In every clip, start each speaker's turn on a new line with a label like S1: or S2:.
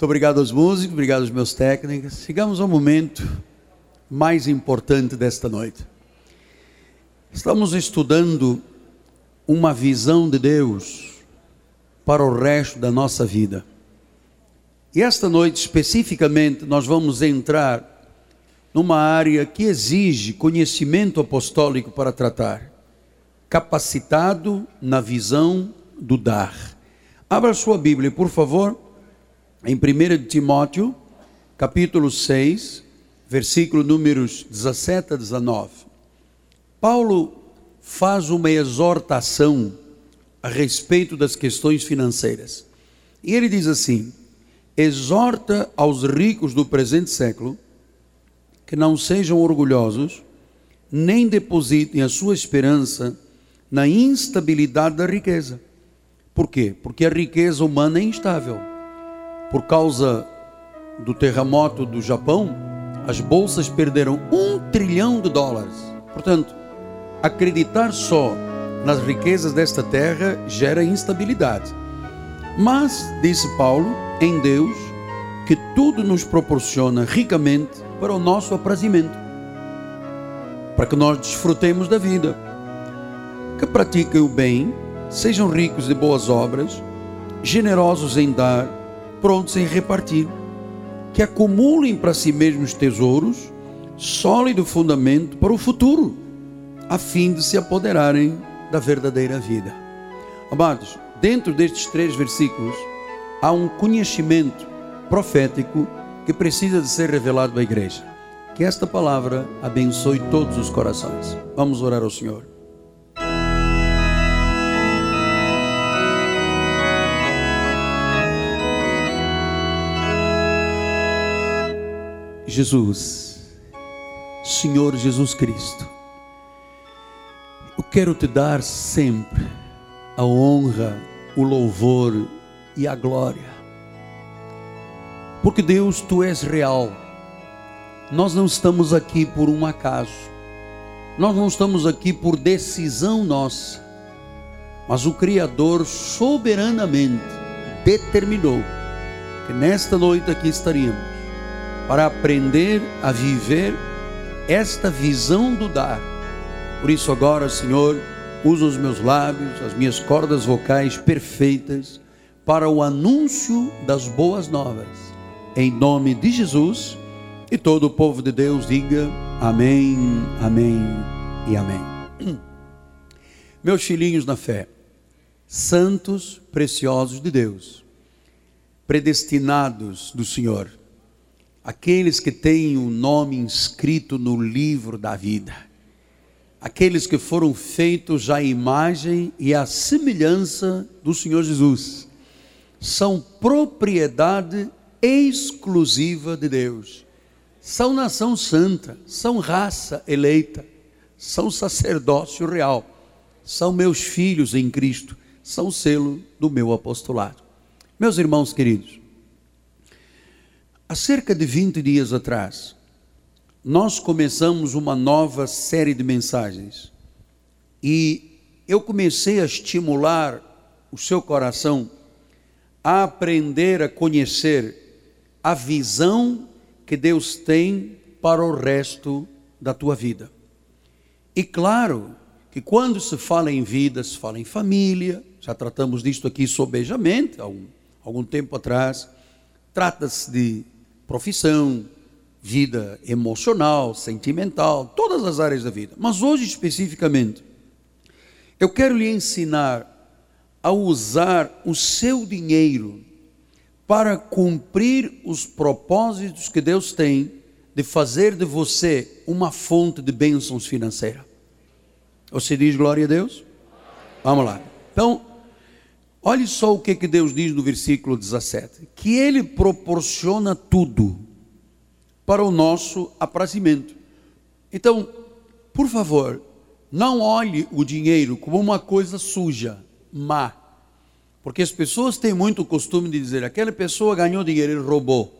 S1: Muito obrigado aos músicos, obrigado aos meus técnicos. Chegamos ao momento mais importante desta noite. Estamos estudando uma visão de Deus para o resto da nossa vida. E esta noite, especificamente, nós vamos entrar numa área que exige conhecimento apostólico para tratar. Capacitado na visão do dar. Abra sua Bíblia, por favor, em 1 Timóteo, capítulo 6, versículo números 17 a 19. Paulo faz uma exortação a respeito das questões financeiras. E ele diz assim: exorta aos ricos do presente século que não sejam orgulhosos, nem depositem a sua esperança na instabilidade da riqueza. Por quê? Porque a riqueza humana é instável. Por causa do terremoto do Japão, as bolsas perderam um trilhão de dólares. Portanto, acreditar só nas riquezas desta terra gera instabilidade. Mas, disse Paulo, em Deus, que tudo nos proporciona ricamente para o nosso aprazimento, para que nós desfrutemos da vida. Que pratiquem o bem, sejam ricos de boas obras, generosos em dar, prontos em repartir, que acumulem para si mesmos tesouros, sólido fundamento para o futuro, a fim de se apoderarem da verdadeira vida. Amados, dentro destes três versículos há um conhecimento profético que precisa de ser revelado à igreja. Que esta palavra abençoe todos os corações. Vamos orar ao Senhor. Jesus, Senhor Jesus Cristo, eu quero te dar sempre a honra, o louvor e a glória. Porque Deus, tu és real. Nós não estamos aqui por um acaso. Nós não estamos aqui por decisão nossa. Mas o Criador soberanamente determinou que nesta noite aqui estaríamos para aprender a viver esta visão do dar. Por isso agora, Senhor, usa os meus lábios, as minhas cordas vocais perfeitas para o anúncio das boas novas. Em nome de Jesus, e todo o povo de Deus diga amém, amém e amém. Meus filhinhos na fé, santos preciosos de Deus, predestinados do Senhor, aqueles que têm o nome inscrito no livro da vida aqueles que foram feitos à imagem e à semelhança do Senhor Jesus, são propriedade exclusiva de Deus. São nação santa, são raça eleita, são sacerdócio real, são meus filhos em Cristo, são selo do meu apostolado. Meus irmãos queridos, há cerca de 20 dias atrás, nós começamos uma nova série de mensagens e eu comecei a estimular o seu coração a aprender a conhecer a visão que Deus tem para o resto da tua vida. E claro que quando se fala em vida, se fala em família, já tratamos disto aqui sobejamente, há algum, algum tempo atrás, trata-se de profissão, vida emocional, sentimental, todas as áreas da vida. Mas hoje especificamente, eu quero lhe ensinar a usar o seu dinheiro para cumprir os propósitos que Deus tem de fazer de você uma fonte de bênçãos financeira. Você diz glória a Deus? Vamos lá. Então, olhe só o que, Deus diz no versículo 17: que Ele proporciona tudo para o nosso aprazimento. Então, por favor, não olhe o dinheiro como uma coisa suja, má. Porque as pessoas têm muito o costume de dizer: aquela pessoa ganhou dinheiro, ele roubou.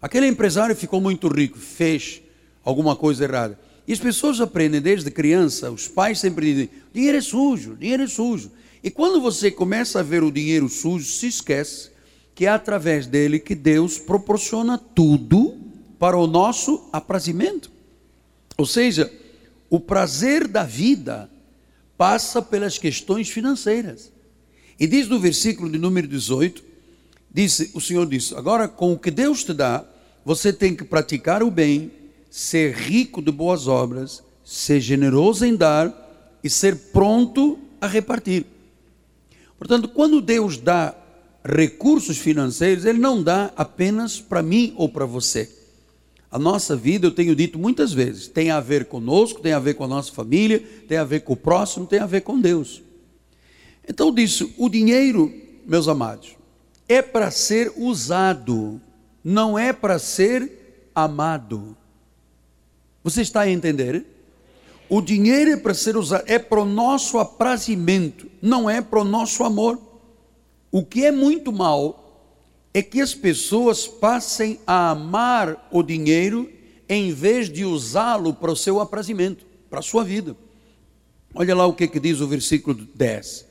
S1: Aquele empresário ficou muito rico, fez alguma coisa errada. E as pessoas aprendem desde criança, os pais sempre dizem: dinheiro é sujo, dinheiro é sujo. E quando você começa a ver o dinheiro sujo, se esquece que é através dele que Deus proporciona tudo para o nosso aprazimento. Ou seja, o prazer da vida passa pelas questões financeiras. E diz no versículo de número 18, disse, o Senhor disse: "Agora com o que Deus te dá, você tem que praticar o bem, ser rico de boas obras, ser generoso em dar e ser pronto a repartir." Portanto, quando Deus dá recursos financeiros, Ele não dá apenas para mim ou para você. A nossa vida, eu tenho dito muitas vezes, tem a ver conosco, tem a ver com a nossa família, tem a ver com o próximo, tem a ver com Deus. Então, disse: o dinheiro, meus amados, é para ser usado, não é para ser amado. Você está a entender? O dinheiro é para ser usado, é para o nosso aprazimento, não é para o nosso amor. O que é muito mal é que as pessoas passem a amar o dinheiro em vez de usá-lo para o seu aprazimento, para a sua vida. Olha lá o que, que diz o versículo 10.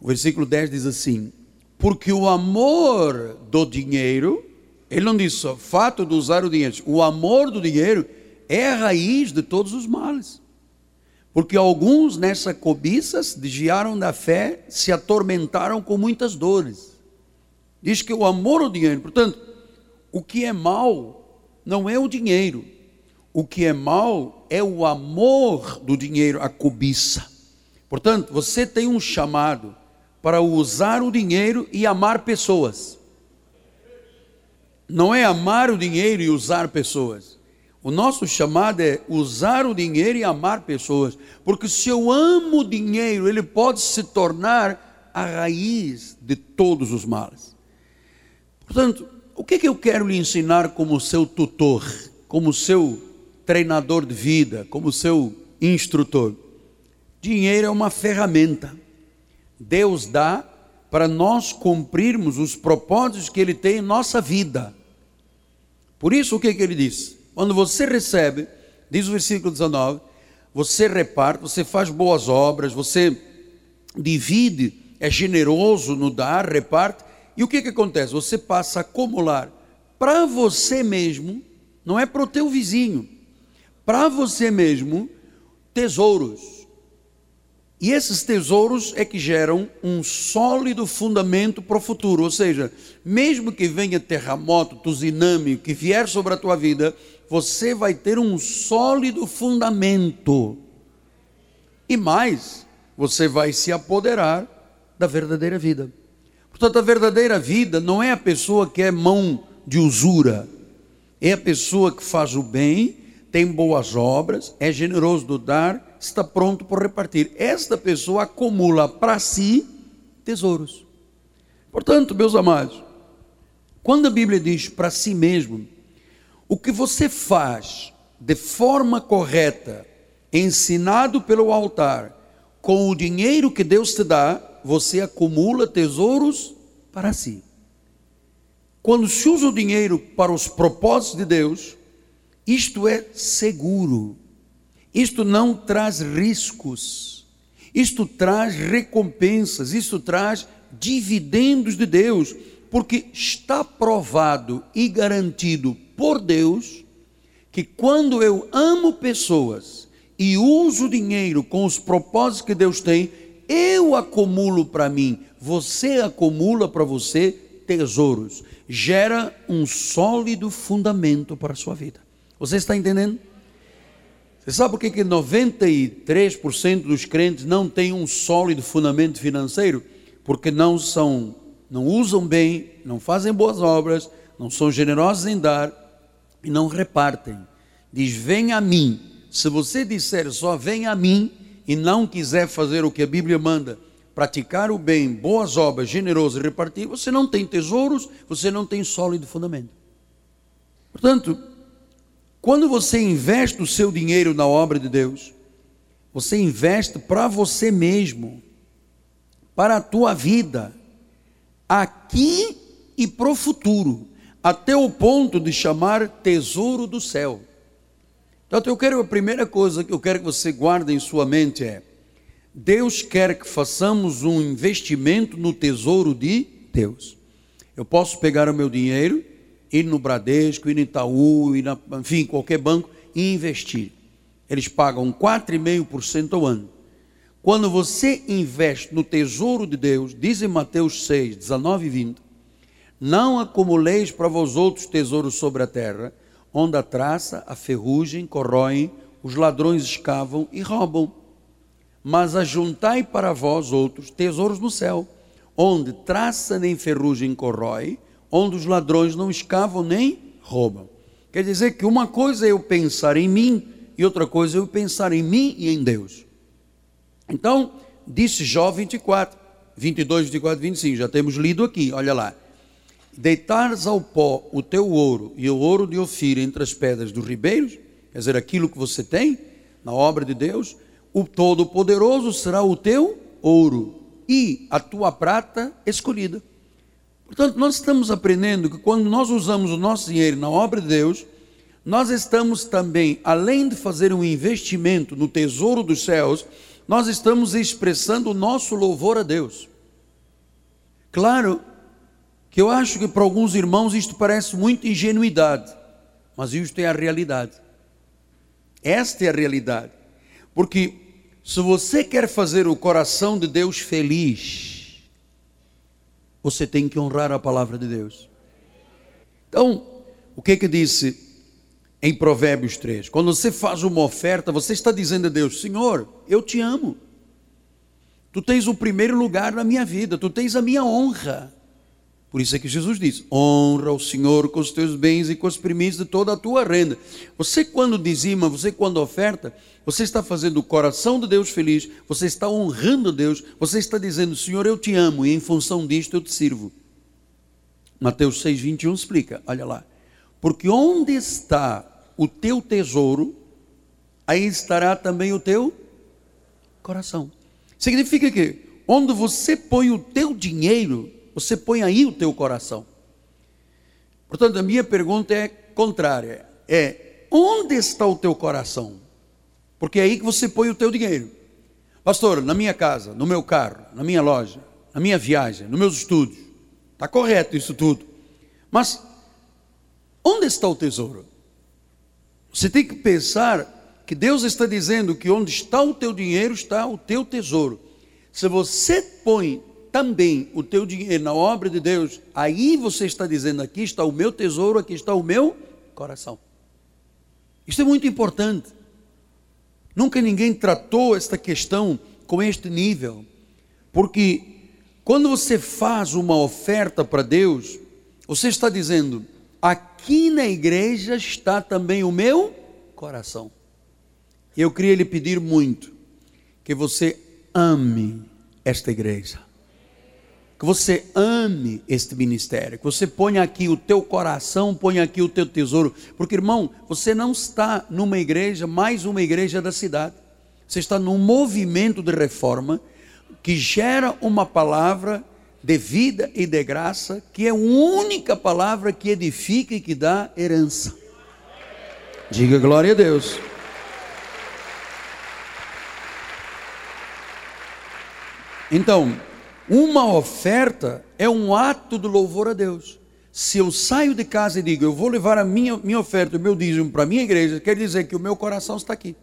S1: O versículo 10 diz assim: Porque o amor do dinheiro, ele não diz só fato de usar o dinheiro, o amor do dinheiro é a raiz de todos os males. Porque alguns nessa cobiça desviaram da fé, se atormentaram com muitas dores. Diz que o amor ao dinheiro, portanto, o que é mal não é o dinheiro. O que é mal é o amor do dinheiro, a cobiça. Portanto, você tem um chamado para usar o dinheiro e amar pessoas. Não é amar o dinheiro e usar pessoas. O nosso chamado é usar o dinheiro e amar pessoas, porque se eu amo o dinheiro, ele pode se tornar a raiz de todos os males. Portanto, o que, é que eu quero lhe ensinar como seu tutor, como seu treinador de vida, como seu instrutor? Dinheiro é uma ferramenta. Deus dá para nós cumprirmos os propósitos que Ele tem em nossa vida. Por isso, o que, é que Ele diz? Quando você recebe, diz o versículo 19, você reparte, você faz boas obras, você divide, é generoso no dar, reparte, e o que, que acontece? Você passa a acumular para você mesmo, não é para o teu vizinho, para você mesmo, tesouros e esses tesouros é que geram um sólido fundamento para o futuro. Ou seja, mesmo que venha terremoto, tsunami, que vier sobre a tua vida, você vai ter um sólido fundamento. E mais, você vai se apoderar da verdadeira vida. Portanto, a verdadeira vida não é a pessoa que é mão de usura, é a pessoa que faz o bem, tem boas obras, é generoso do dar está pronto por repartir. Esta pessoa acumula para si tesouros. Portanto, meus amados, quando a Bíblia diz para si mesmo, o que você faz de forma correta, ensinado pelo altar, com o dinheiro que Deus te dá, você acumula tesouros para si. Quando se usa o dinheiro para os propósitos de Deus, isto é seguro. Isto não traz riscos, isto traz recompensas, isto traz dividendos de Deus, porque está provado e garantido por Deus que quando eu amo pessoas e uso dinheiro com os propósitos que Deus tem, eu acumulo para mim, você acumula para você tesouros, gera um sólido fundamento para a sua vida. Você está entendendo? Você sabe por que, que 93% dos crentes não têm um sólido fundamento financeiro? Porque não são, não usam bem, não fazem boas obras, não são generosos em dar e não repartem. Diz: Vem a mim. Se você disser só vem a mim e não quiser fazer o que a Bíblia manda, praticar o bem, boas obras, generoso e repartir, você não tem tesouros, você não tem sólido fundamento. Portanto, quando você investe o seu dinheiro na obra de Deus, você investe para você mesmo, para a tua vida, aqui e para o futuro, até o ponto de chamar tesouro do céu. Então, eu quero, a primeira coisa que eu quero que você guarde em sua mente é: Deus quer que façamos um investimento no tesouro de Deus. Eu posso pegar o meu dinheiro, ir no Bradesco, ir no Itaú, ir na, enfim, qualquer banco e investir. Eles pagam 4,5% ao ano. Quando você investe no tesouro de Deus, diz em Mateus 6, 19 e 20, não acumuleis para vós outros tesouros sobre a terra, onde a traça, a ferrugem corroem, os ladrões escavam e roubam. Mas ajuntai para vós outros tesouros no céu, onde traça nem ferrugem corrói, onde os ladrões não escavam nem roubam. Quer dizer que uma coisa é eu pensar em mim e outra coisa é eu pensar em mim e em Deus. Então, disse Jó 24, 22, 24, 25, já temos lido aqui, olha lá. Deitares ao pó o teu ouro e o ouro de Ofir entre as pedras dos ribeiros, quer dizer, aquilo que você tem na obra de Deus, o Todo-Poderoso será o teu ouro e a tua prata escolhida. Portanto, nós estamos aprendendo que quando nós usamos o nosso dinheiro na obra de Deus, nós estamos também, além de fazer um investimento no tesouro dos céus, nós estamos expressando o nosso louvor a Deus. Claro que eu acho que para alguns irmãos isto parece muito ingenuidade, mas isto é a realidade. Esta é a realidade. Porque se você quer fazer o coração de Deus feliz, você tem que honrar a palavra de Deus. Então, o que que disse em Provérbios 3? Quando você faz uma oferta, você está dizendo a Deus: Senhor, eu te amo. Tu tens o primeiro lugar na minha vida, tu tens a minha honra. Por isso é que Jesus diz: honra o Senhor com os teus bens e com as primícias de toda a tua renda. Você, quando dizima, você, quando oferta, você está fazendo o coração de Deus feliz, você está honrando Deus, você está dizendo: Senhor, eu te amo e em função disto eu te sirvo. Mateus 6, 21 explica: olha lá. Porque onde está o teu tesouro, aí estará também o teu coração. Significa que onde você põe o teu dinheiro, você põe aí o teu coração. Portanto, a minha pergunta é contrária: é onde está o teu coração? Porque é aí que você põe o teu dinheiro. Pastor, na minha casa, no meu carro, na minha loja, na minha viagem, nos meus estudos. Está correto isso tudo. Mas onde está o tesouro? Você tem que pensar que Deus está dizendo que onde está o teu dinheiro está o teu tesouro. Se você põe também o teu dinheiro na obra de Deus, aí você está dizendo: aqui está o meu tesouro, aqui está o meu coração. Isso é muito importante. Nunca ninguém tratou esta questão com este nível, porque quando você faz uma oferta para Deus, você está dizendo: aqui na igreja está também o meu coração. Eu queria lhe pedir muito que você ame esta igreja que você ame este ministério, que você ponha aqui o teu coração, ponha aqui o teu tesouro, porque irmão, você não está numa igreja, mais uma igreja da cidade, você está num movimento de reforma que gera uma palavra de vida e de graça, que é a única palavra que edifica e que dá herança. Diga glória a Deus. Então, uma oferta é um ato de louvor a Deus. Se eu saio de casa e digo, eu vou levar a minha, minha oferta, o meu dízimo para a minha igreja, quer dizer que o meu coração está aqui.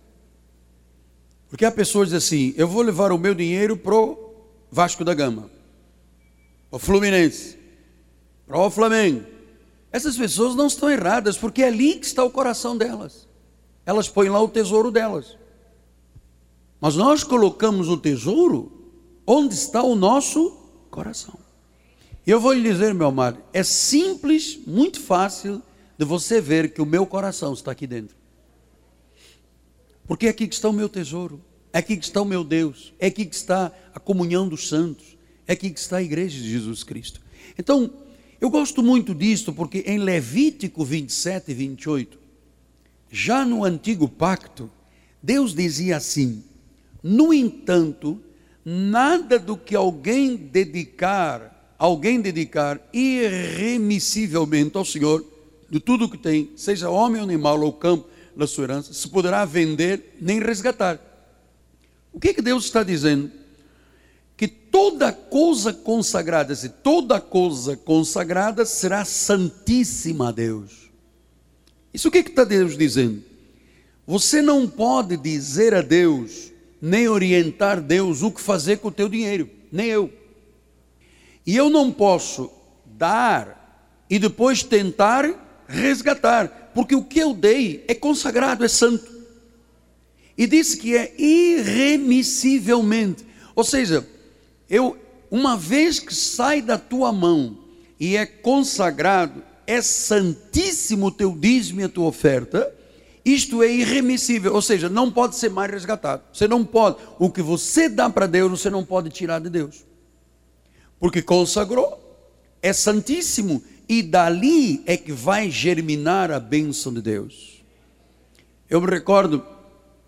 S1: Porque há pessoas assim, eu vou levar o meu dinheiro para o Vasco da Gama, para o Fluminense, para o Flamengo. Essas pessoas não estão erradas, porque é ali que está o coração delas. Elas põem lá o tesouro delas. Mas nós colocamos o tesouro onde está o nosso coração. Eu vou lhe dizer, meu amado, é simples, muito fácil de você ver que o meu coração está aqui dentro. Porque é aqui que está o meu tesouro, é aqui que está o meu Deus, é aqui que está a comunhão dos santos, é aqui que está a igreja de Jesus Cristo. Então, eu gosto muito disto porque em Levítico 27 e 28, já no antigo pacto, Deus dizia assim: No entanto, nada do que alguém dedicar, alguém dedicar irremissivelmente ao Senhor, de tudo o que tem, seja homem ou animal ou campo, da sua herança, se poderá vender nem resgatar. O que, que Deus está dizendo? Que toda coisa consagrada, se toda coisa consagrada será santíssima a Deus. Isso o que está Deus dizendo? Você não pode dizer a Deus, nem orientar Deus o que fazer com o teu dinheiro, nem eu. E eu não posso dar e depois tentar resgatar, porque o que eu dei é consagrado, é santo. E disse que é irremissivelmente. Ou seja, eu uma vez que sai da tua mão e é consagrado, é santíssimo o teu dízimo e a tua oferta, isto é irremissível, ou seja, não pode ser mais resgatado. Você não pode, o que você dá para Deus, você não pode tirar de Deus. Porque consagrou, é santíssimo e dali é que vai germinar a bênção de Deus. Eu me recordo,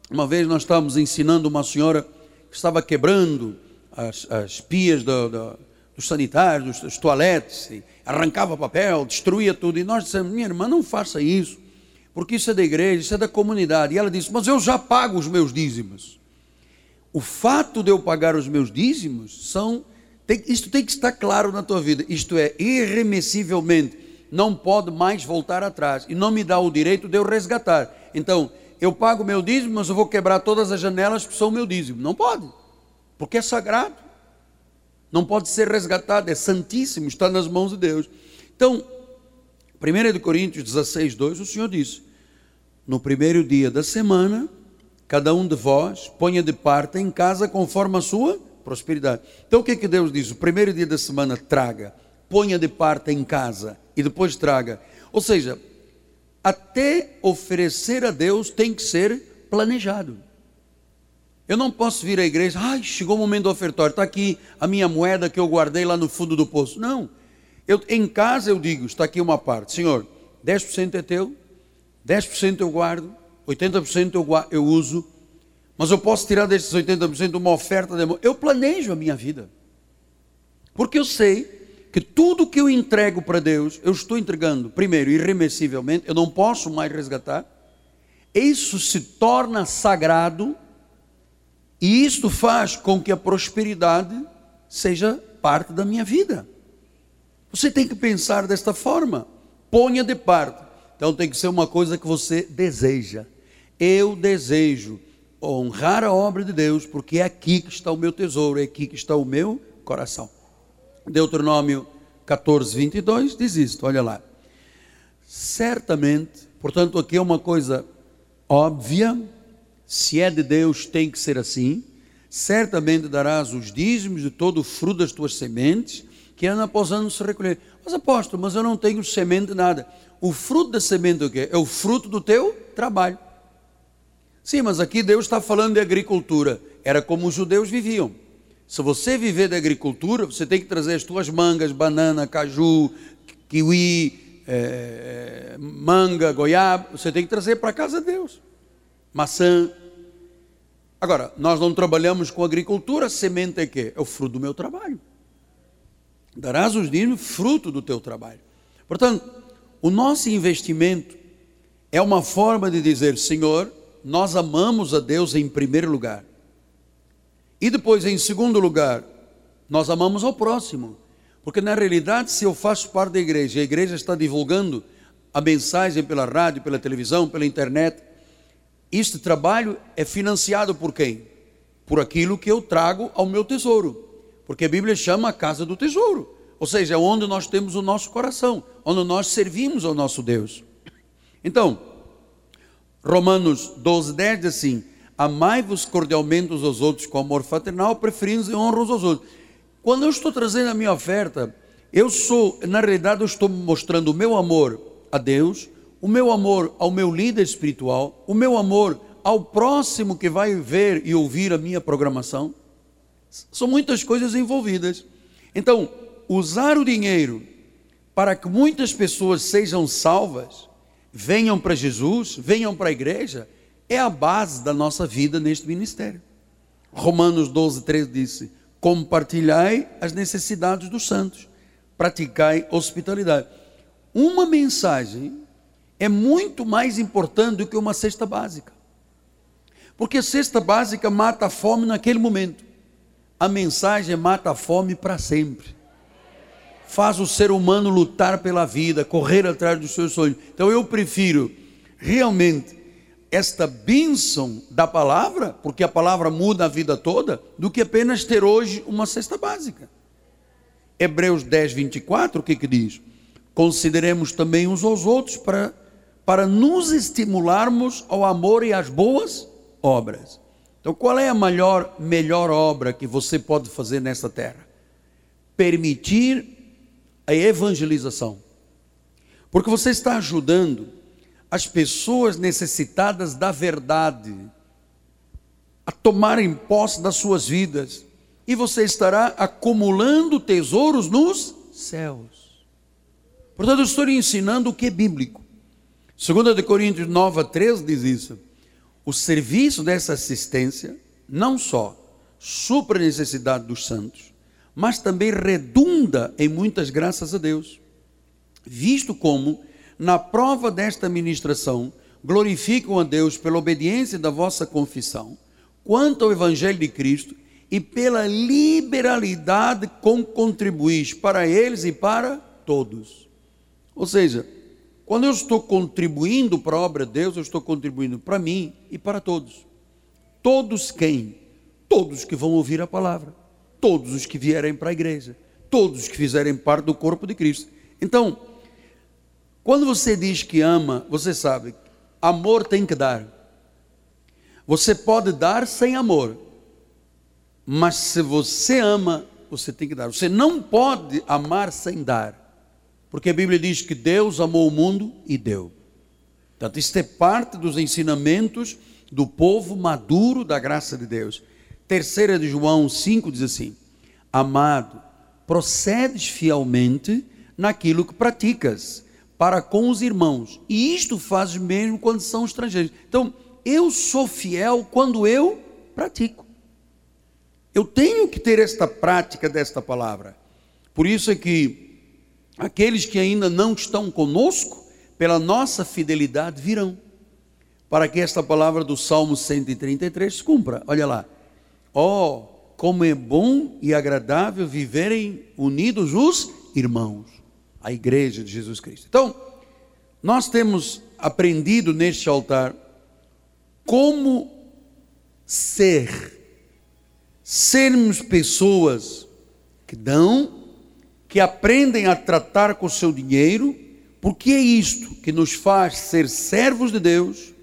S1: uma vez nós estávamos ensinando uma senhora que estava quebrando as, as pias do, do, dos sanitários, dos, dos toaletes, arrancava papel, destruía tudo. E nós dissemos, minha irmã, não faça isso, porque isso é da igreja, isso é da comunidade. E ela disse, mas eu já pago os meus dízimos. O fato de eu pagar os meus dízimos são tem, isto tem que estar claro na tua vida. Isto é, irremessivelmente, não pode mais voltar atrás. E não me dá o direito de eu resgatar. Então, eu pago meu dízimo, mas eu vou quebrar todas as janelas que são meu dízimo. Não pode, porque é sagrado. Não pode ser resgatado, é santíssimo, está nas mãos de Deus. Então, 1 Coríntios 16, 2, o Senhor disse: No primeiro dia da semana, cada um de vós ponha de parte em casa conforme a sua prosperidade. Então o que é que Deus diz? O primeiro dia da semana traga, ponha de parte em casa e depois traga. Ou seja, até oferecer a Deus tem que ser planejado. Eu não posso vir à igreja, ai, chegou o momento do ofertório, está aqui a minha moeda que eu guardei lá no fundo do poço. Não. Eu, em casa eu digo, está aqui uma parte, Senhor, 10% é teu, 10% eu guardo, 80% eu, eu uso, mas eu posso tirar desses 80% uma oferta de amor. Eu planejo a minha vida. Porque eu sei que tudo que eu entrego para Deus, eu estou entregando, primeiro, irremessivelmente, eu não posso mais resgatar. Isso se torna sagrado e isto faz com que a prosperidade seja parte da minha vida. Você tem que pensar desta forma. Ponha de parte. Então tem que ser uma coisa que você deseja. Eu desejo honrar a obra de Deus, porque é aqui que está o meu tesouro, é aqui que está o meu coração. Deuteronômio 14, 22 diz isto, olha lá. Certamente, portanto, aqui é uma coisa óbvia, se é de Deus, tem que ser assim. Certamente darás os dízimos de todo o fruto das tuas sementes, que ano após ano se recolher. Mas apóstolo, mas eu não tenho semente nada. O fruto da semente é o quê? É o fruto do teu trabalho. Sim, mas aqui Deus está falando de agricultura. Era como os judeus viviam. Se você viver da agricultura, você tem que trazer as tuas mangas, banana, caju, kiwi, é, manga, goiaba. Você tem que trazer para casa de Deus. Maçã. Agora, nós não trabalhamos com agricultura, semente é quê? É o fruto do meu trabalho. Darás os dízimos fruto do teu trabalho. Portanto, o nosso investimento é uma forma de dizer, Senhor, nós amamos a Deus em primeiro lugar. E depois, em segundo lugar, nós amamos ao próximo. Porque na realidade, se eu faço parte da igreja, a igreja está divulgando a mensagem pela rádio, pela televisão, pela internet, este trabalho é financiado por quem? Por aquilo que eu trago ao meu tesouro. Porque a Bíblia chama a casa do tesouro. Ou seja, é onde nós temos o nosso coração, onde nós servimos ao nosso Deus. Então, Romanos 12, 10 diz assim: Amai-vos cordialmente uns aos outros com amor fraternal, preferindo e honra aos outros. Quando eu estou trazendo a minha oferta, eu sou, na realidade, eu estou mostrando o meu amor a Deus, o meu amor ao meu líder espiritual, o meu amor ao próximo que vai ver e ouvir a minha programação. São muitas coisas envolvidas. Então, usar o dinheiro para que muitas pessoas sejam salvas venham para Jesus, venham para a igreja, é a base da nossa vida neste ministério. Romanos 12, 13 disse: Compartilhai as necessidades dos santos, praticai hospitalidade. Uma mensagem é muito mais importante do que uma cesta básica. Porque a cesta básica mata a fome naquele momento. A mensagem mata a fome para sempre. Faz o ser humano lutar pela vida, correr atrás dos seus sonhos. Então eu prefiro realmente esta bênção da palavra, porque a palavra muda a vida toda, do que apenas ter hoje uma cesta básica. Hebreus 10, 24, o que, que diz? Consideremos também uns aos outros para, para nos estimularmos ao amor e às boas obras. Então, qual é a maior, melhor obra que você pode fazer nesta terra? Permitir a evangelização. Porque você está ajudando as pessoas necessitadas da verdade a tomarem posse das suas vidas. E você estará acumulando tesouros nos céus. Portanto, eu estou lhe ensinando o que é bíblico. 2 Coríntios 9, 13 diz isso o serviço dessa assistência não só supra a necessidade dos santos, mas também redunda em muitas graças a Deus, visto como, na prova desta ministração, glorificam a Deus pela obediência da vossa confissão, quanto ao Evangelho de Cristo e pela liberalidade com contribuís para eles e para todos. Ou seja, quando eu estou contribuindo para a obra de Deus, eu estou contribuindo para mim e para todos. Todos quem? Todos que vão ouvir a palavra, todos os que vierem para a igreja, todos que fizerem parte do corpo de Cristo. Então, quando você diz que ama, você sabe, amor tem que dar. Você pode dar sem amor, mas se você ama, você tem que dar. Você não pode amar sem dar. Porque a Bíblia diz que Deus amou o mundo e deu. Portanto, isto é parte dos ensinamentos do povo maduro da graça de Deus. Terceira de João 5 diz assim: Amado, procedes fielmente naquilo que praticas para com os irmãos, e isto fazes mesmo quando são estrangeiros. Então, eu sou fiel quando eu pratico. Eu tenho que ter esta prática desta palavra. Por isso é que aqueles que ainda não estão conosco, pela nossa fidelidade virão, para que esta palavra do Salmo 133 se cumpra. Olha lá. Oh, como é bom e agradável viverem unidos os irmãos, a igreja de Jesus Cristo. Então, nós temos aprendido neste altar como ser, sermos pessoas que dão que aprendem a tratar com o seu dinheiro, porque é isto que nos faz ser servos de Deus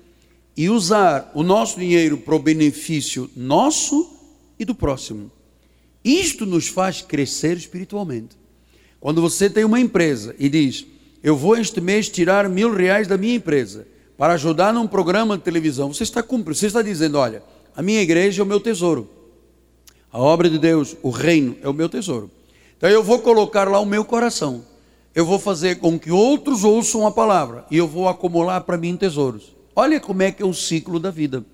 S1: e usar o nosso dinheiro para o benefício nosso e do próximo. Isto nos faz crescer espiritualmente. Quando você tem uma empresa e diz, eu vou este mês tirar mil reais da minha empresa para ajudar num programa de televisão, você está cumprindo, você está dizendo, olha, a minha igreja é o meu tesouro. A obra de Deus, o reino é o meu tesouro. Então eu vou colocar lá o meu coração. Eu vou fazer com que outros ouçam a palavra e eu vou acumular para mim tesouros. Olha como é que é o ciclo da vida.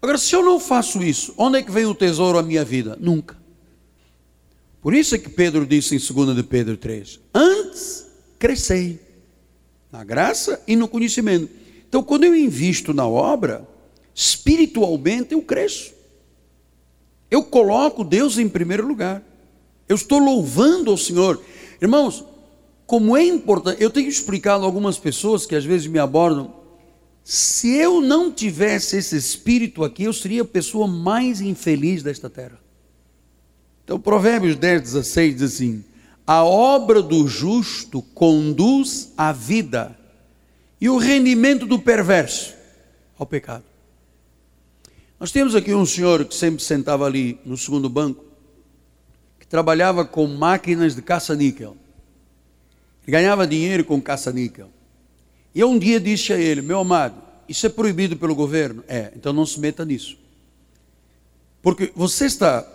S1: Agora, se eu não faço isso, onde é que vem o tesouro à minha vida? Nunca. Por isso é que Pedro disse em 2 de Pedro 3: Antes crescei na graça e no conhecimento. Então, quando eu invisto na obra, espiritualmente eu cresço. Eu coloco Deus em primeiro lugar. Eu estou louvando ao Senhor. Irmãos, como é importante, eu tenho explicado a algumas pessoas que às vezes me abordam. Se eu não tivesse esse espírito aqui, eu seria a pessoa mais infeliz desta terra. Então, Provérbios 10, 16 diz assim: A obra do justo conduz à vida, e o rendimento do perverso ao pecado. Nós temos aqui um senhor que sempre sentava ali no segundo banco, trabalhava com máquinas de caça-níquel. Ganhava dinheiro com caça-níquel. E eu um dia disse a ele: Meu amado, isso é proibido pelo governo? É, então não se meta nisso. Porque você está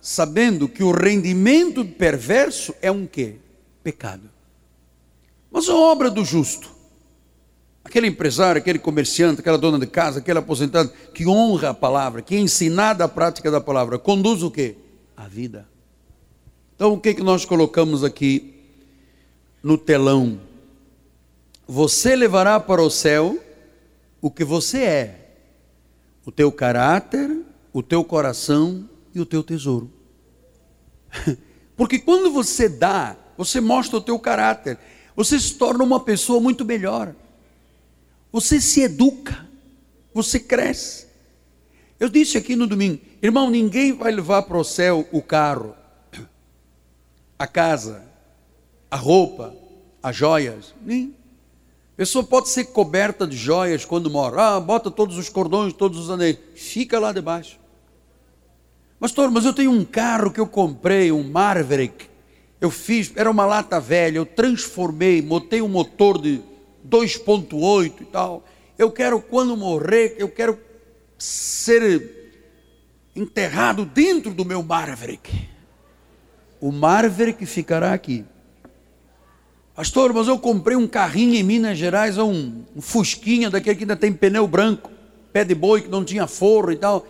S1: sabendo que o rendimento perverso é um quê? Pecado. Mas a obra do justo, aquele empresário, aquele comerciante, aquela dona de casa, aquele aposentado que honra a palavra, que é ensinada a prática da palavra, conduz o quê? A vida. Então, o que, que nós colocamos aqui no telão? Você levará para o céu o que você é, o teu caráter, o teu coração e o teu tesouro. Porque quando você dá, você mostra o teu caráter. Você se torna uma pessoa muito melhor. Você se educa. Você cresce. Eu disse aqui no domingo, irmão, ninguém vai levar para o céu o carro, a casa, a roupa, as joias. Nem. A pessoa pode ser coberta de joias quando mora. Ah, bota todos os cordões, todos os anéis. Fica lá debaixo. Pastor, mas eu tenho um carro que eu comprei, um Maverick. Eu fiz, era uma lata velha, eu transformei, botei um motor de 2.8 e tal. Eu quero, quando morrer, eu quero ser enterrado dentro do meu Maverick. O Maverick ficará aqui. Pastor, mas eu comprei um carrinho em Minas Gerais, um, um Fusquinha daquele que ainda tem pneu branco, pé de boi que não tinha forro e tal.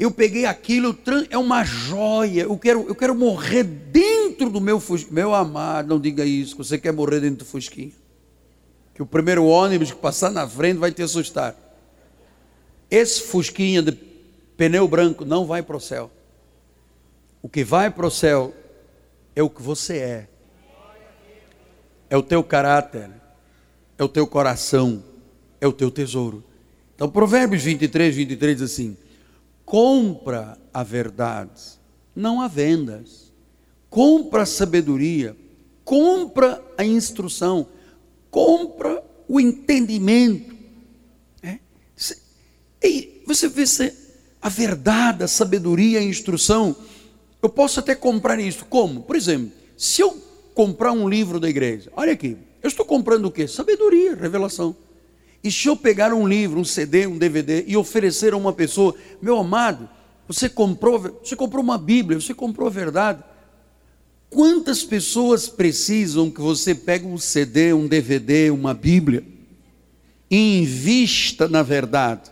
S1: Eu peguei aquilo, é uma joia. Eu quero, eu quero morrer dentro do meu Fusquinha. Meu amado, não diga isso, você quer morrer dentro do Fusquinha. Que o primeiro ônibus que passar na frente vai te assustar. Esse Fusquinha de pneu branco não vai para o céu. O que vai para o céu é o que você é. É o teu caráter, é o teu coração, é o teu tesouro. Então, Provérbios 23, 23 diz assim: compra a verdade, não há vendas. Compra a sabedoria, compra a instrução, compra o entendimento. É? E você vê se a verdade, a sabedoria, a instrução. Eu posso até comprar isso. Como? Por exemplo, se eu comprar um livro da igreja, olha aqui, eu estou comprando o quê? Sabedoria, revelação. E se eu pegar um livro, um CD, um DVD e oferecer a uma pessoa, meu amado, você comprou, você comprou uma Bíblia, você comprou a verdade. Quantas pessoas precisam que você pegue um CD, um DVD, uma Bíblia e invista na verdade?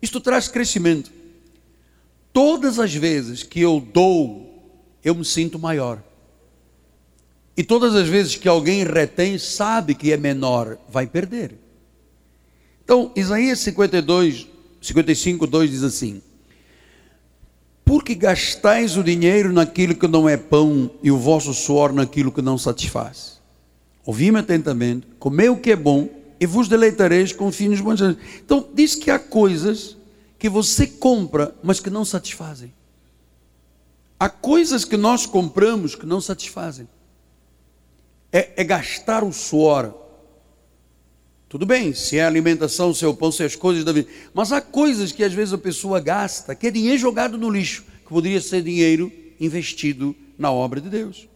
S1: Isto traz crescimento. Todas as vezes que eu dou, eu me sinto maior. E todas as vezes que alguém retém, sabe que é menor, vai perder. Então, Isaías 52, 55, 2 diz assim: Porque gastais o dinheiro naquilo que não é pão e o vosso suor naquilo que não satisfaz? Ouvi-me atentamente, comei o que é bom e vos deleitareis com finos bons. Então, diz que há coisas que você compra, mas que não satisfazem. Há coisas que nós compramos que não satisfazem. É, é gastar o suor, tudo bem, se é alimentação, se é o pão, se é as coisas da vida. Mas há coisas que às vezes a pessoa gasta, que é dinheiro jogado no lixo, que poderia ser dinheiro investido na obra de Deus.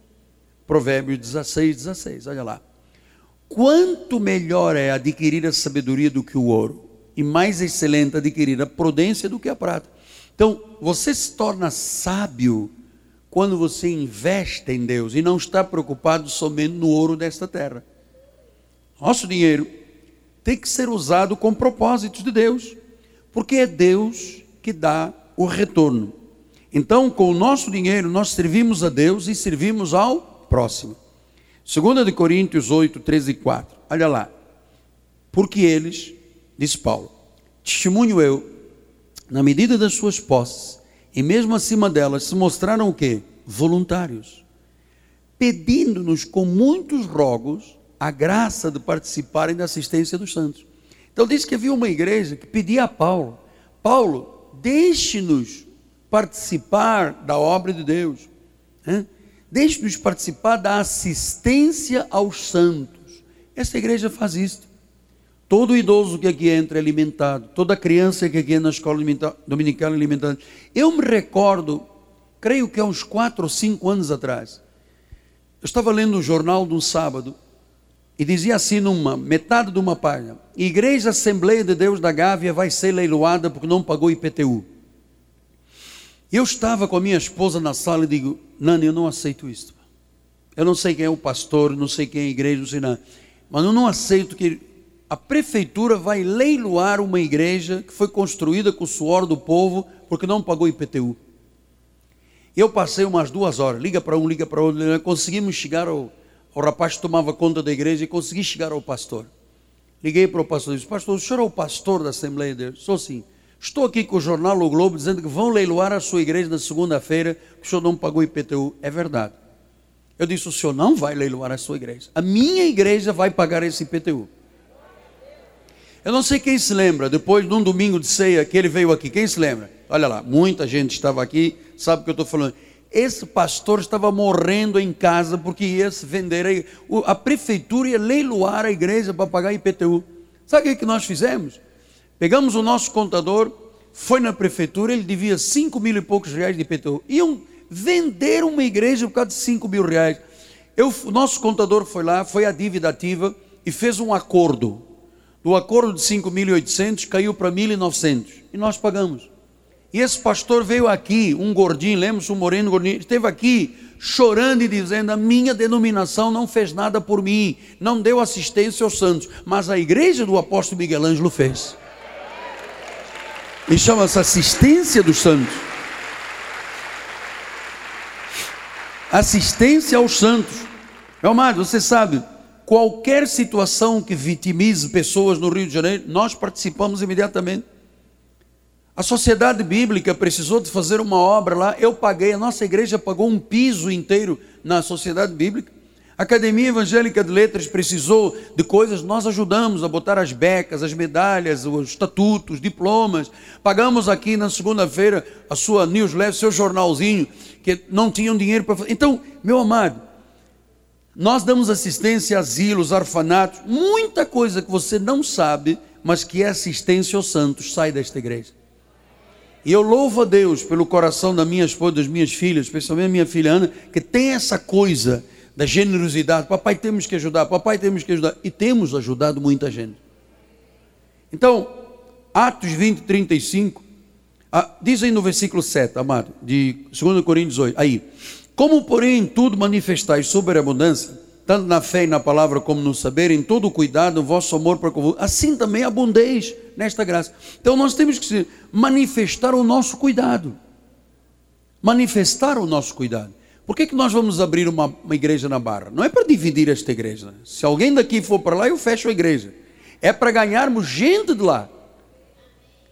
S1: Provérbios 16, 16, olha lá. Quanto melhor é adquirir a sabedoria do que o ouro, e mais excelente adquirir a prudência do que a prata. Então, você se torna sábio quando você investe em Deus e não está preocupado somente no ouro desta terra. Nosso dinheiro tem que ser usado com propósitos de Deus, porque é Deus que dá o retorno. Então, com o nosso dinheiro, nós servimos a Deus e servimos ao próximo. 2 de Coríntios 8, 13 e 4. Olha lá. Porque eles, diz Paulo, testemunho eu, na medida das suas posses, e mesmo acima delas, se mostraram o quê? Voluntários. Pedindo-nos com muitos rogos a graça de participarem da assistência dos santos. Então diz que havia uma igreja que pedia a Paulo: Paulo, deixe-nos participar da obra de Deus, né? deixe-nos participar da assistência aos santos. Essa igreja faz isso. Todo idoso que aqui entra é alimentado, toda criança que aqui é na escola dominical é alimentada. Eu me recordo, creio que há uns quatro ou cinco anos atrás, eu estava lendo um jornal de um sábado e dizia assim numa metade de uma página: Igreja Assembleia de Deus da Gávea vai ser leiloada porque não pagou IPTU. Eu estava com a minha esposa na sala e digo: Nani, eu não aceito isso. Eu não sei quem é o pastor, não sei quem é a igreja, não sei nada. Mas eu não aceito que a prefeitura vai leiloar uma igreja que foi construída com o suor do povo porque não pagou IPTU. Eu passei umas duas horas, liga para um, liga para outro, conseguimos chegar ao, o rapaz tomava conta da igreja e consegui chegar ao pastor. Liguei para o pastor e disse: Pastor, o senhor é o pastor da Assembleia de Deus? Sou sim. Estou aqui com o jornal O Globo dizendo que vão leiloar a sua igreja na segunda-feira, que o senhor não pagou IPTU. É verdade. Eu disse: o senhor não vai leiloar a sua igreja. A minha igreja vai pagar esse IPTU. Eu não sei quem se lembra, depois de um domingo de ceia que ele veio aqui, quem se lembra? Olha lá, muita gente estava aqui, sabe o que eu estou falando. Esse pastor estava morrendo em casa porque ia se vender. A, a prefeitura ia leiloar a igreja para pagar IPTU. Sabe o que nós fizemos? Pegamos o nosso contador, foi na prefeitura, ele devia 5 mil e poucos reais de IPTU. Iam vender uma igreja por causa de 5 mil reais. Eu, o nosso contador foi lá, foi a dívida ativa e fez um acordo do acordo de 5.800 caiu para 1.900 e nós pagamos. E esse pastor veio aqui, um gordinho, lembra-se, um moreno gordinho, esteve aqui chorando e dizendo: A minha denominação não fez nada por mim, não deu assistência aos santos, mas a igreja do apóstolo Miguel Ângelo fez. E chama-se assistência dos santos. Assistência aos santos. Meu amado, você sabe, qualquer situação que vitimize pessoas no Rio de Janeiro, nós participamos imediatamente. A sociedade bíblica precisou de fazer uma obra lá, eu paguei, a nossa igreja pagou um piso inteiro na sociedade bíblica. A Academia Evangélica de Letras precisou de coisas, nós ajudamos a botar as becas, as medalhas, os estatutos, os diplomas. Pagamos aqui na segunda-feira a sua newsletter, seu jornalzinho, que não tinham dinheiro para fazer. Então, meu amado, nós damos assistência a asilos, orfanatos, muita coisa que você não sabe, mas que é assistência aos santos, sai desta igreja. E eu louvo a Deus pelo coração da minha esposa, das minhas filhas, especialmente a minha filha Ana, que tem essa coisa da generosidade. Papai, temos que ajudar, papai, temos que ajudar. E temos ajudado muita gente. Então, Atos 20, 35, ah, diz aí no versículo 7, amado, de 2 Coríntios 8, aí. Como, porém, em tudo manifestais sobreabundância, tanto na fé e na palavra como no saber, em todo o cuidado, o vosso amor para convosco, assim também abundeis nesta graça. Então nós temos que manifestar o nosso cuidado. Manifestar o nosso cuidado. Por que, que nós vamos abrir uma, uma igreja na Barra? Não é para dividir esta igreja. Se alguém daqui for para lá, eu fecho a igreja. É para ganharmos gente de lá.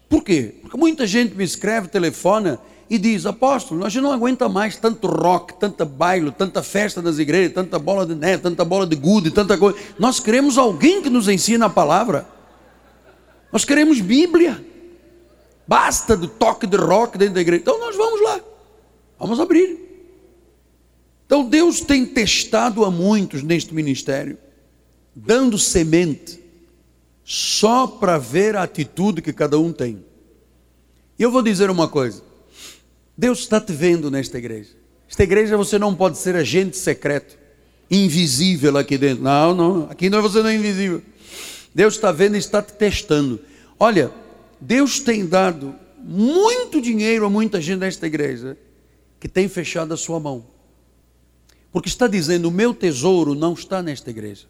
S1: Por quê? Porque muita gente me escreve, telefona e diz: Apóstolo, gente não aguenta mais tanto rock, tanta baile, tanta festa nas igrejas, tanta bola de neve, tanta bola de gude, tanta coisa. Nós queremos alguém que nos ensine a palavra. Nós queremos Bíblia. Basta do toque de rock dentro da igreja. Então nós vamos lá. Vamos abrir. Então Deus tem testado a muitos neste ministério, dando semente, só para ver a atitude que cada um tem. E eu vou dizer uma coisa: Deus está te vendo nesta igreja. Esta igreja você não pode ser agente secreto, invisível aqui dentro. Não, não, aqui não, você não é invisível. Deus está vendo e está te testando. Olha, Deus tem dado muito dinheiro a muita gente nesta igreja que tem fechado a sua mão. Porque está dizendo: o meu tesouro não está nesta igreja.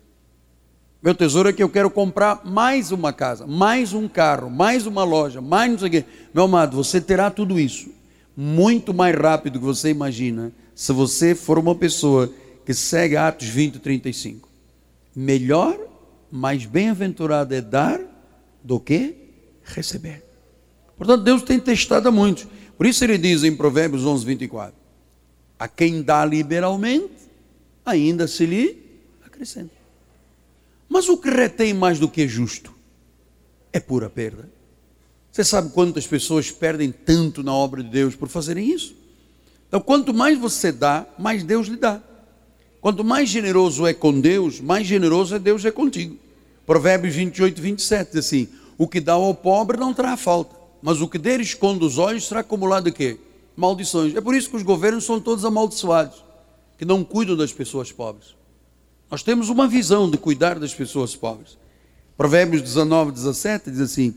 S1: Meu tesouro é que eu quero comprar mais uma casa, mais um carro, mais uma loja, mais não sei o quê. Meu amado, você terá tudo isso muito mais rápido do que você imagina se você for uma pessoa que segue Atos 20, 35. Melhor, mais bem-aventurado é dar do que receber. Portanto, Deus tem testado a muitos. Por isso ele diz em Provérbios 11, 24: A quem dá liberalmente, ainda se lhe acrescenta. Mas o que retém mais do que justo é pura perda. Você sabe quantas pessoas perdem tanto na obra de Deus por fazerem isso? Então, quanto mais você dá, mais Deus lhe dá. Quanto mais generoso é com Deus, mais generoso é Deus é contigo. Provérbios 28, 27 diz assim: O que dá ao pobre não terá falta, mas o que der esconde os olhos será acumulado de quê? Maldições. É por isso que os governos são todos amaldiçoados, que não cuidam das pessoas pobres. Nós temos uma visão de cuidar das pessoas pobres. Provérbios 19, 17 diz assim: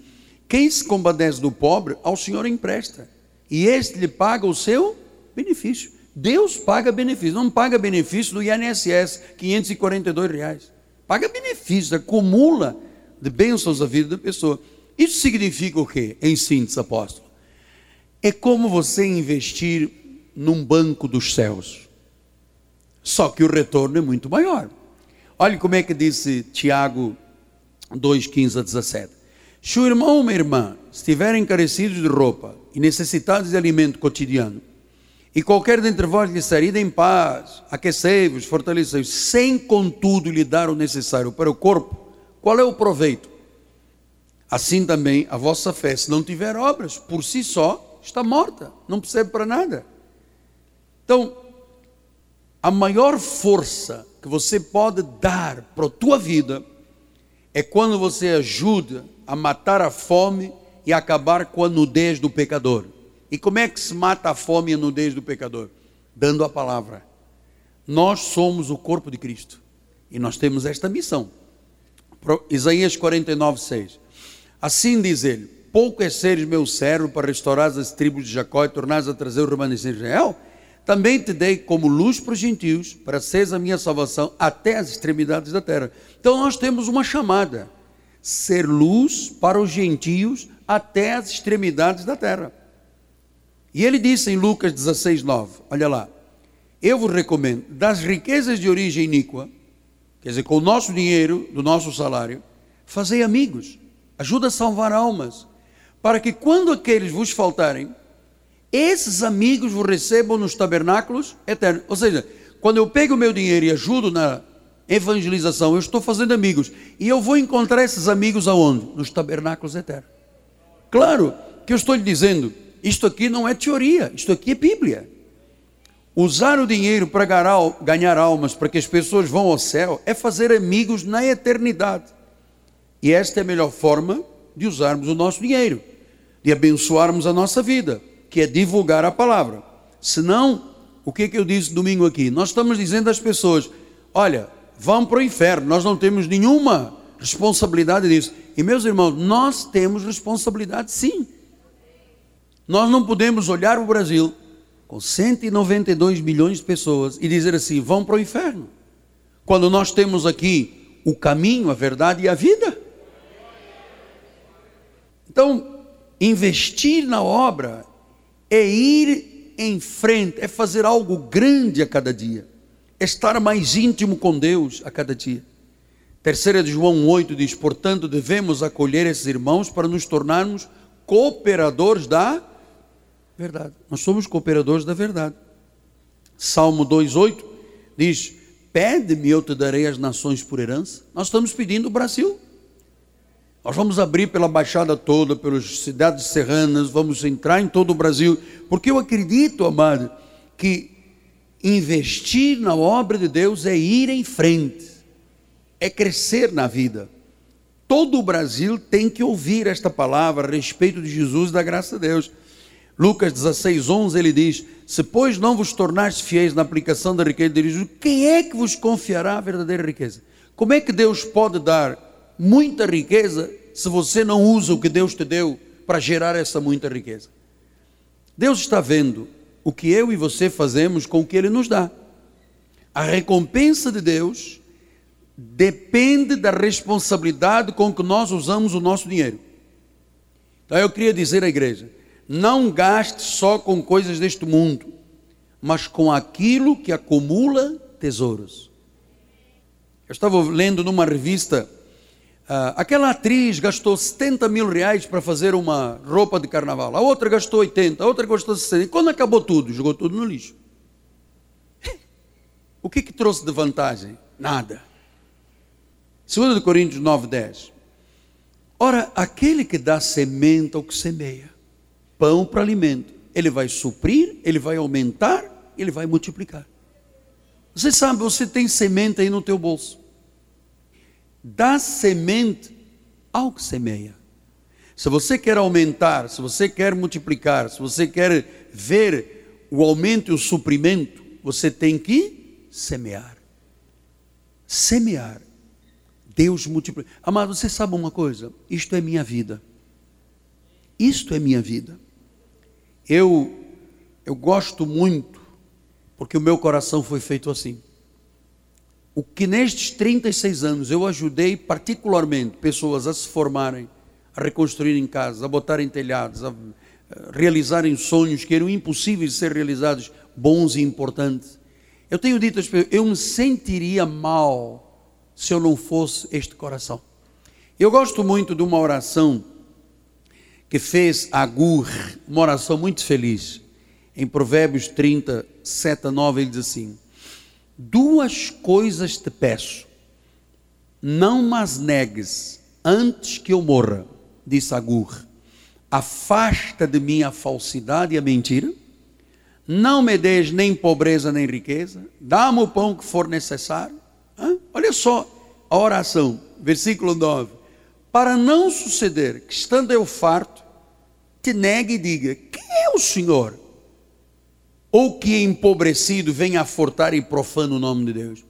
S1: quem se compadece do pobre, ao Senhor empresta, e este lhe paga o seu benefício. Deus paga benefício, não paga benefício do INSS, 542 reais. Paga benefício, acumula de bênçãos a vida da pessoa. Isso significa o quê? Em síntese, apóstolo. É como você investir num banco dos céus. Só que o retorno é muito maior. Olha como é que disse Tiago 2, 15 a 17. Se o irmão ou uma irmã estiverem carecidos de roupa e necessitados de alimento cotidiano, e qualquer dentre vós lhe sair em paz, aquecei-vos, fortalecei-vos, sem contudo lhe dar o necessário para o corpo, qual é o proveito? Assim também a vossa fé, se não tiver obras, por si só, está morta, não serve para nada. Então, a maior força que você pode dar para a tua vida é quando você ajuda a matar a fome e acabar com a nudez do pecador. E como é que se mata a fome e a nudez do pecador? Dando a palavra. Nós somos o corpo de Cristo e nós temos esta missão. Isaías 49, 6. Assim diz ele: Pouco é seres meu servo para restaurar as tribos de Jacó e tornares a trazer o remanescente de Israel? Também te dei como luz para os gentios, para seres a minha salvação até as extremidades da terra. Então nós temos uma chamada: ser luz para os gentios até as extremidades da terra. E ele disse em Lucas 16, 9: Olha lá, eu vos recomendo, das riquezas de origem iníqua, quer dizer, com o nosso dinheiro, do nosso salário, fazei amigos, ajuda a salvar almas, para que quando aqueles vos faltarem, esses amigos vos recebam nos tabernáculos eternos. Ou seja, quando eu pego o meu dinheiro e ajudo na evangelização, eu estou fazendo amigos. E eu vou encontrar esses amigos aonde? Nos tabernáculos eternos. Claro que eu estou lhe dizendo, isto aqui não é teoria, isto aqui é Bíblia. Usar o dinheiro para ganhar almas, para que as pessoas vão ao céu, é fazer amigos na eternidade. E esta é a melhor forma de usarmos o nosso dinheiro, de abençoarmos a nossa vida, que é divulgar a palavra. Senão, o que, é que eu disse domingo aqui? Nós estamos dizendo às pessoas: olha, vão para o inferno, nós não temos nenhuma responsabilidade disso. E meus irmãos, nós temos responsabilidade sim. Nós não podemos olhar o Brasil com 192 milhões de pessoas e dizer assim: vão para o inferno. Quando nós temos aqui o caminho, a verdade e a vida. Então, investir na obra é ir em frente, é fazer algo grande a cada dia, estar mais íntimo com Deus a cada dia. Terceira de João 8 diz: Portanto, devemos acolher esses irmãos para nos tornarmos cooperadores da verdade. Nós somos cooperadores da verdade. Salmo 2:8 diz: Pede-me, eu te darei as nações por herança. Nós estamos pedindo o Brasil. Nós vamos abrir pela baixada toda, pelas cidades serranas, vamos entrar em todo o Brasil, porque eu acredito, amado, que investir na obra de Deus é ir em frente é crescer na vida. Todo o Brasil tem que ouvir esta palavra a respeito de Jesus e da graça de Deus. Lucas 16, 11, ele diz: Se, pois, não vos tornares fiéis na aplicação da riqueza de Jesus, quem é que vos confiará a verdadeira riqueza? Como é que Deus pode dar muita riqueza se você não usa o que Deus te deu para gerar essa muita riqueza? Deus está vendo o que eu e você fazemos com o que Ele nos dá. A recompensa de Deus depende da responsabilidade com que nós usamos o nosso dinheiro. Então eu queria dizer à igreja: não gaste só com coisas deste mundo, mas com aquilo que acumula tesouros. Eu estava lendo numa revista, uh, aquela atriz gastou 70 mil reais para fazer uma roupa de carnaval, a outra gastou 80, a outra gastou 60. E quando acabou tudo, jogou tudo no lixo. O que, que trouxe de vantagem? Nada. 2 Coríntios 9, 10. Ora, aquele que dá semente ao que semeia, pão para alimento, ele vai suprir, ele vai aumentar, ele vai multiplicar. Você sabe, você tem semente aí no teu bolso. Dá semente ao que semeia. Se você quer aumentar, se você quer multiplicar, se você quer ver o aumento e o suprimento, você tem que semear. Semear. Deus multiplica. Amado, você sabe uma coisa? Isto é minha vida. Isto é minha vida. Eu eu gosto muito porque o meu coração foi feito assim. O que nestes 36 anos eu ajudei particularmente pessoas a se formarem, a reconstruírem casas, a botarem telhados, a realizarem sonhos que eram impossíveis de ser realizados, bons e importantes. Eu tenho dito às pessoas, eu me sentiria mal se eu não fosse este coração. Eu gosto muito de uma oração que fez Agur uma oração muito feliz. Em Provérbios 30, 7 a 9, ele diz assim: Duas coisas te peço, não mas negues antes que eu morra, disse Agur. Afasta de mim a falsidade e a mentira, não me des nem pobreza nem riqueza, dá-me o pão que for necessário. Hã? Olha só a oração, versículo 9: Para não suceder que, estando eu farto, te negue e diga: Quem é o Senhor? Ou que empobrecido venha a fortar e profana o nome de Deus.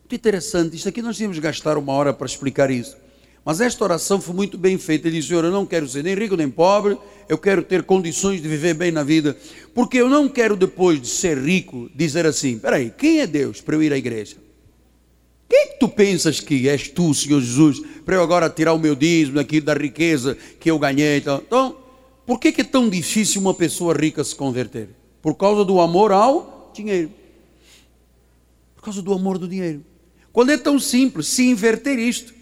S1: Muito interessante, isso aqui nós tínhamos de gastar uma hora para explicar isso. Mas esta oração foi muito bem feita. Ele disse: Senhor, eu não quero ser nem rico nem pobre, eu quero ter condições de viver bem na vida, porque eu não quero, depois de ser rico, dizer assim: peraí, quem é Deus para eu ir à igreja? Quem é que tu pensas que és tu, Senhor Jesus, para eu agora tirar o meu dízimo aqui da riqueza que eu ganhei? Então, por que, que é tão difícil uma pessoa rica se converter? Por causa do amor ao dinheiro. Por causa do amor do dinheiro. Quando é tão simples, se inverter isto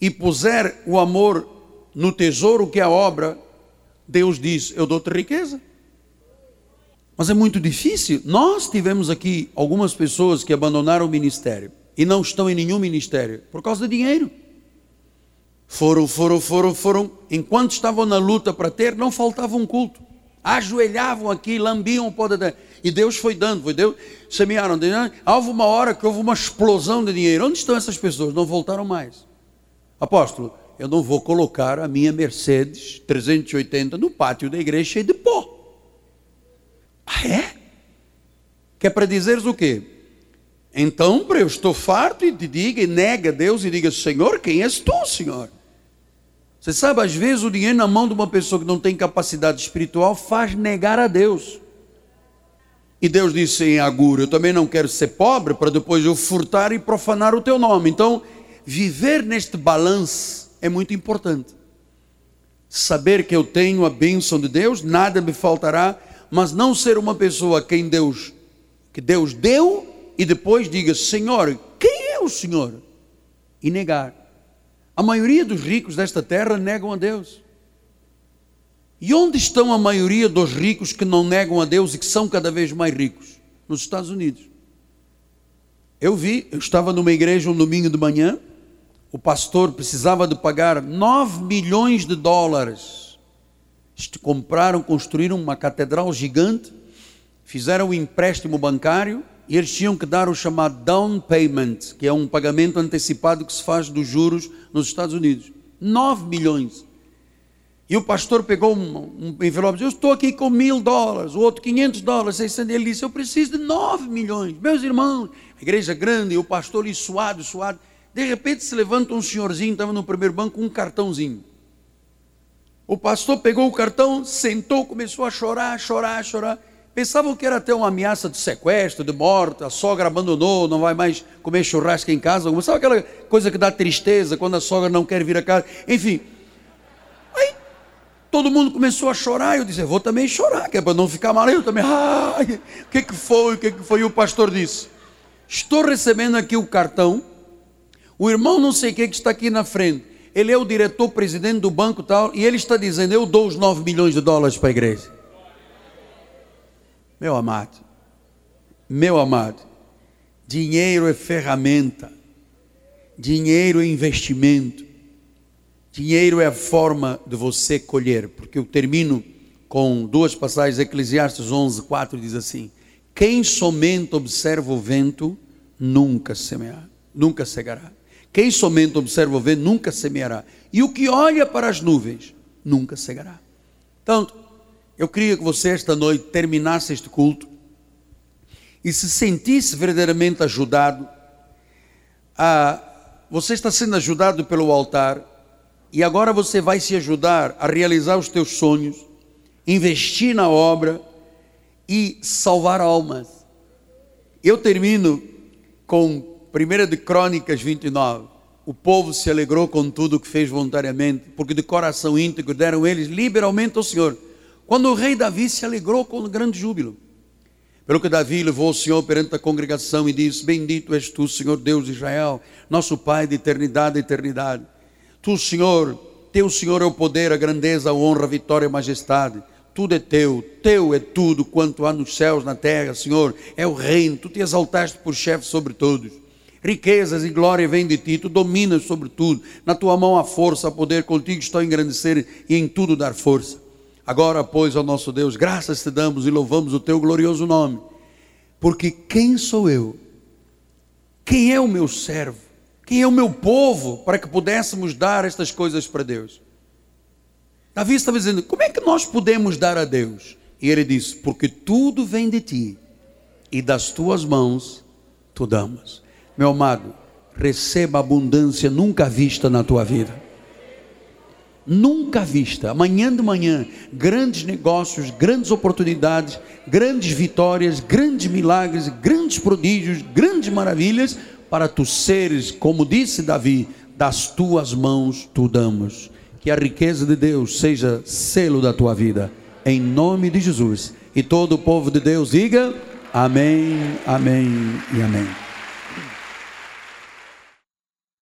S1: e puser o amor no tesouro que é a obra, Deus diz: Eu dou-te riqueza. Mas é muito difícil. Nós tivemos aqui algumas pessoas que abandonaram o ministério e não estão em nenhum ministério por causa de dinheiro. Foram, foram, foram, foram. Enquanto estavam na luta para ter, não faltava um culto. Ajoelhavam aqui, lambiam o pó da E Deus foi dando, foi Deus. Semearam. Houve uma hora que houve uma explosão de dinheiro. Onde estão essas pessoas? Não voltaram mais. Apóstolo, eu não vou colocar a minha Mercedes 380 no pátio da igreja cheia de pó. Ah, é? Que é para dizeres o quê? Então, eu estou farto e te diga, e nega Deus e diga: Senhor, quem és tu, Senhor? Você sabe, às vezes o dinheiro na mão de uma pessoa que não tem capacidade espiritual faz negar a Deus. E Deus disse em Agur: Eu também não quero ser pobre para depois eu furtar e profanar o teu nome. Então, viver neste balanço é muito importante. Saber que eu tenho a bênção de Deus, nada me faltará, mas não ser uma pessoa quem Deus, que Deus deu e depois diga: Senhor, quem é o Senhor? E negar. A maioria dos ricos desta terra negam a Deus. E onde estão a maioria dos ricos que não negam a Deus e que são cada vez mais ricos? Nos Estados Unidos. Eu vi, eu estava numa igreja um domingo de manhã, o pastor precisava de pagar 9 milhões de dólares. Compraram, construíram uma catedral gigante, fizeram um empréstimo bancário eles tinham que dar o chamado down payment, que é um pagamento antecipado que se faz dos juros nos Estados Unidos. 9 milhões. E o pastor pegou um, um envelope e disse, eu estou aqui com mil dólares, o outro 500 dólares, 600. Ele disse, eu preciso de 9 milhões. Meus irmãos, a igreja grande, o pastor ali suado, suado. De repente se levanta um senhorzinho, estava no primeiro banco, com um cartãozinho. O pastor pegou o cartão, sentou, começou a chorar, chorar, chorar. Pensavam que era até uma ameaça de sequestro, de morte, a sogra abandonou, não vai mais comer churrasco em casa. Sabe aquela coisa que dá tristeza quando a sogra não quer vir a casa? Enfim. Aí todo mundo começou a chorar. Eu disse, eu vou também chorar, que é para não ficar mal. Eu também, ai, o que, que foi? O que, que foi? E o pastor disse: Estou recebendo aqui o cartão. O irmão não sei o que, que está aqui na frente. Ele é o diretor presidente do banco tal, e ele está dizendo: Eu dou os 9 milhões de dólares para a igreja. Meu amado, meu amado, dinheiro é ferramenta, dinheiro é investimento, dinheiro é a forma de você colher, porque eu termino com duas passagens, Eclesiastes 11, 4 diz assim: Quem somente observa o vento, nunca semeará, nunca cegará. Quem somente observa o vento, nunca semeará. E o que olha para as nuvens, nunca cegará. Então, eu queria que você esta noite terminasse este culto e se sentisse verdadeiramente ajudado. A, você está sendo ajudado pelo altar e agora você vai se ajudar a realizar os teus sonhos, investir na obra e salvar almas. Eu termino com 1 de Crônicas 29. O povo se alegrou com tudo o que fez voluntariamente, porque de coração íntegro deram eles liberalmente ao Senhor quando o rei Davi se alegrou com grande júbilo. Pelo que Davi levou o Senhor perante a congregação e disse: Bendito és tu, Senhor Deus de Israel, nosso Pai de eternidade a eternidade. Tu, Senhor, Teu, Senhor, é o poder, a grandeza, a honra, a vitória e a majestade. Tudo é teu, teu é tudo quanto há nos céus, na terra, Senhor. É o reino, tu te exaltaste por chefe sobre todos. Riquezas e glória vêm de ti, tu dominas sobre tudo. Na tua mão há força, há poder, contigo estou a engrandecer e em tudo dar força. Agora, pois, ao nosso Deus, graças te damos e louvamos o teu glorioso nome. Porque quem sou eu? Quem é o meu servo? Quem é o meu povo para que pudéssemos dar estas coisas para Deus? Davi estava dizendo: como é que nós podemos dar a Deus? E ele disse: porque tudo vem de ti e das tuas mãos tu damos. Meu amado, receba abundância nunca vista na tua vida. Nunca vista. Amanhã de manhã, grandes negócios, grandes oportunidades, grandes vitórias, grandes milagres, grandes prodígios, grandes maravilhas para tu seres, como disse Davi, das tuas mãos tu damos. Que a riqueza de Deus seja selo da tua vida, em nome de Jesus. E todo o povo de Deus diga: Amém, Amém e Amém.